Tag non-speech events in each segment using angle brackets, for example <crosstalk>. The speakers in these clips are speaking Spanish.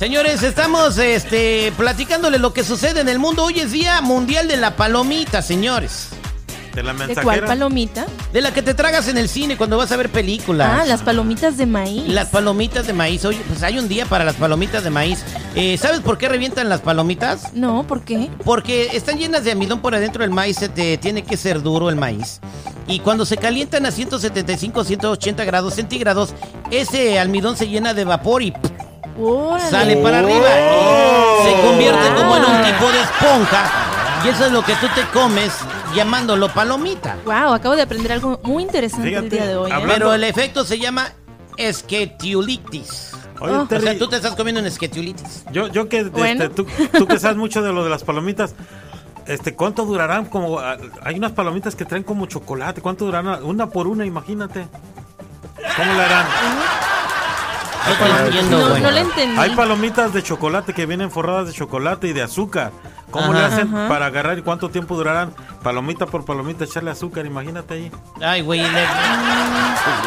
Señores, estamos este, platicándole lo que sucede en el mundo. Hoy es Día Mundial de la Palomita, señores. De la ¿De mensajera. cuál palomita? De la que te tragas en el cine cuando vas a ver películas. Ah, las palomitas de maíz. Las palomitas de maíz. Oye, pues hay un día para las palomitas de maíz. Eh, ¿Sabes por qué revientan las palomitas? No, ¿por qué? Porque están llenas de almidón por adentro del maíz, se te tiene que ser duro el maíz. Y cuando se calientan a 175, 180 grados centígrados, ese almidón se llena de vapor y ¡pum! Órale. sale para arriba. Oh. Se convierte como en un Ah. tipo de esponja. Y eso es lo que tú te comes llamándolo palomita. Wow, acabo de aprender algo muy interesante el día de hoy. ¿eh? Pero el efecto se llama esquetiulitis. Oye, Oh. O sea, tú te estás comiendo un esquetiulitis. yo, yo que este, Bueno. tú, tú que sabes mucho de lo de las palomitas, este, ¿cuánto durarán? Como hay unas palomitas que traen como chocolate, ¿cuánto durarán? Una por una, imagínate. ¿Cómo le harán? No entiendo, No, güey. no le entendí. Hay palomitas de chocolate que vienen forradas de chocolate y de azúcar. ¿Cómo le hacen Ajá. para agarrar y cuánto tiempo durarán? Palomita por palomita, echarle azúcar, imagínate ahí. Ay, güey. le-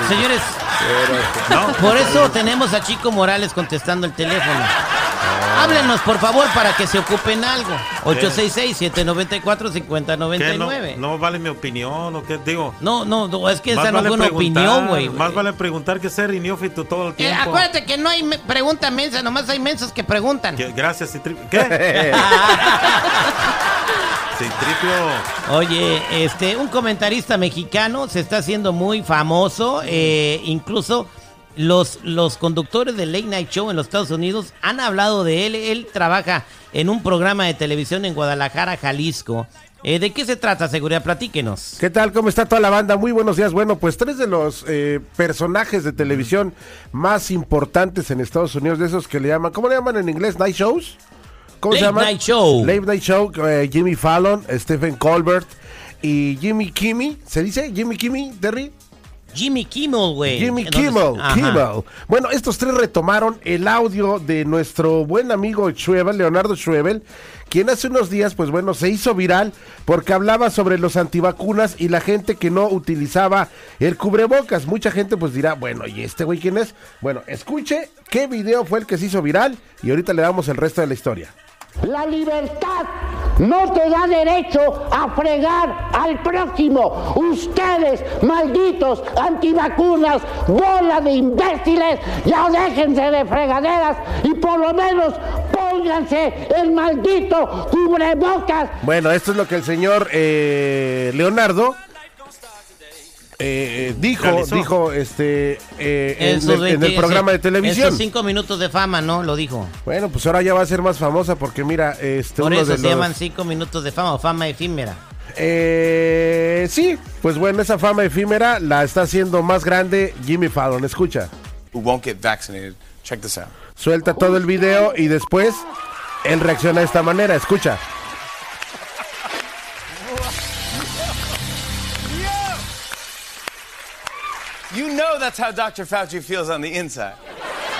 Señores, No, por eso tenemos a Chico Morales contestando el teléfono. Háblenos, por favor, para que se ocupen algo. 866-794-5099. ¿qué? no, no vale mi opinión o qué digo. No, no, no, es que Más esa no fue una opinión, güey. Más vale preguntar que ser iniófito todo el Eh, tiempo. acuérdate que no hay me- pregunta mensa, nomás hay mensos que preguntan. Que- Gracias, Citri- ¿Qué? <laughs> Citripio. Oye, este, un comentarista mexicano se está haciendo muy famoso, eh, incluso los, los conductores del Late Night Show en los Estados Unidos han hablado de él. Él trabaja en un programa de televisión en Guadalajara, Jalisco. Eh, ¿De qué se trata, seguridad? Platíquenos. ¿Qué tal? ¿Cómo está toda la banda? Muy buenos días. Bueno, pues tres de los eh, personajes de televisión más importantes en Estados Unidos, de esos que le llaman, ¿cómo le llaman en inglés? ¿Night shows? ¿Cómo Late se llaman? Night Show. Late Night Show, eh, Jimmy Fallon, Stephen Colbert y Jimmy Kimmel. ¿Se dice Jimmy Kimmel, Terry? Jimmy Kimmel, güey. Jimmy ¿En dónde- Kimmel. Kimmel. Bueno, estos tres retomaron el audio de nuestro buen amigo Schwebel, Leonardo Schwebel, quien hace unos días, pues bueno, se hizo viral porque hablaba sobre los antivacunas y la gente que no utilizaba el cubrebocas. Mucha gente pues dirá, bueno, ¿y este güey quién es? Bueno, escuche qué video fue el que se hizo viral y ahorita le damos el resto de la historia. La libertad no te da derecho a fregar al próximo. Ustedes, malditos antivacunas, bola de imbéciles, ya déjense de fregaderas y por lo menos pónganse el maldito cubrebocas. Bueno, esto es lo que el señor eh, Leonardo eh, dijo, Realizó. dijo este eh, en, el, en el 20 programa de En televisión. sus cinco minutos de fama, ¿no? Lo dijo. Bueno, pues ahora ya va a ser más famosa porque mira, este Por uno eso de se los- llaman cinco minutos de fama o fama efímera. Eh, sí, pues bueno, esa fama efímera la está haciendo más grande Jimmy Fallon. Escucha, who won't get vaccinated. Check this out. suelta todo el video y después él reacciona de esta manera. Escucha. <laughs> You know that's how Dr. Fauci feels on the inside.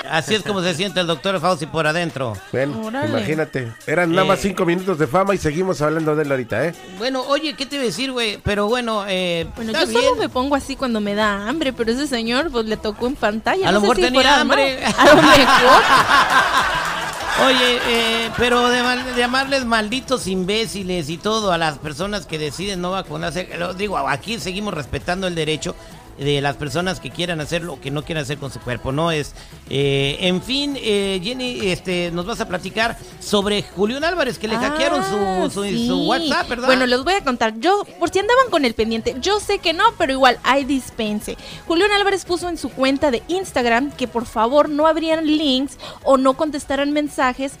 Así es como se siente el doctor Fauci por adentro. Bueno, imagínate. Eran nada más Eh. cinco minutos de fama y seguimos hablando de él ahorita, ¿eh? Bueno, oye, ¿qué te iba a decir, güey? Pero bueno, eh, Bueno, yo solo me pongo así cuando me da hambre, pero ese señor pues le tocó en pantalla. A no lo mejor si tenía hambre. mal. A lo mejor. <laughs> Oye, eh, pero de mal- llamarles malditos imbéciles y todo a las personas que deciden no vacunarse, lo digo, aquí seguimos respetando el derecho de las personas que quieran hacer lo que no quieran hacer con su cuerpo, no es. eh, en fin, eh, Jenny, este, nos vas a platicar sobre Julián Álvarez que le hackearon Ah, su, su, sí. su WhatsApp, ¿verdad? Bueno, les voy a contar. Yo, por si andaban con el pendiente, yo sé que no, pero igual hay dispense. Julián Álvarez puso en su cuenta de Instagram que por favor no abrieran links o no contestaran mensajes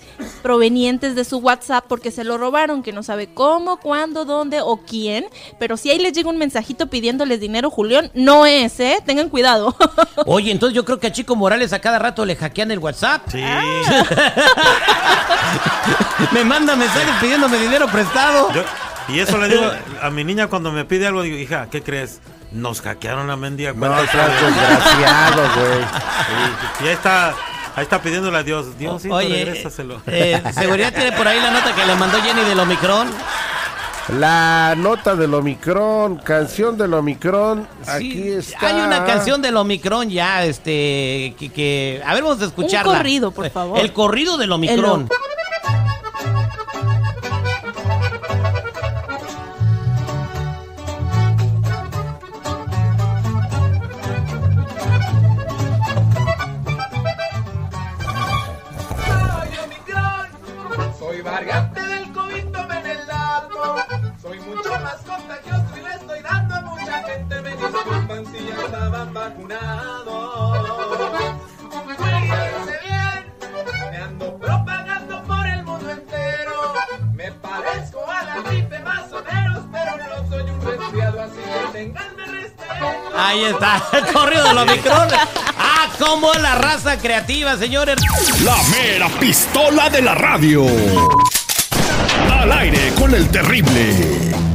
provenientes de su WhatsApp porque se lo robaron, que no sabe cómo, cuándo, dónde o quién. Pero si ahí les llega un mensajito pidiéndoles dinero, Julián, no es, ¿eh? Tengan cuidado. <laughs> Oye, entonces yo creo que a Chico Morales a cada rato le hackean el WhatsApp. Sí. <laughs> Me manda mensajes pidiéndome dinero prestado. Yo- y eso le digo <laughs> a mi niña cuando me pide algo, digo, hija, ¿qué crees? Nos hackearon la mendiga No, estás desgraciado, güey. y ahí está, ahí está pidiéndole a Dios, Dios, Oye, regrésaselo. eh, seguridad tiene por ahí la nota que le mandó Jenny del Omicron. La nota del Omicron, canción del Omicron. Aquí Sí, está. Hay una canción del Omicron ya, este, que, que- a ver, vamos a escucharla. corrido, por favor. El corrido del Omicron. Soy variante del COVID, si ya estaban vacunados. Cuídense bien, me ando propagando por el mundo entero. Me parezco a la gripe más o menos, pero no soy un resfriado, así que tenganme respeto. Ahí está, <laughs> el corrido del Omicron. Ah, cómo la raza creativa, señores. La mera pistola de la radio. Al aire con el terrible.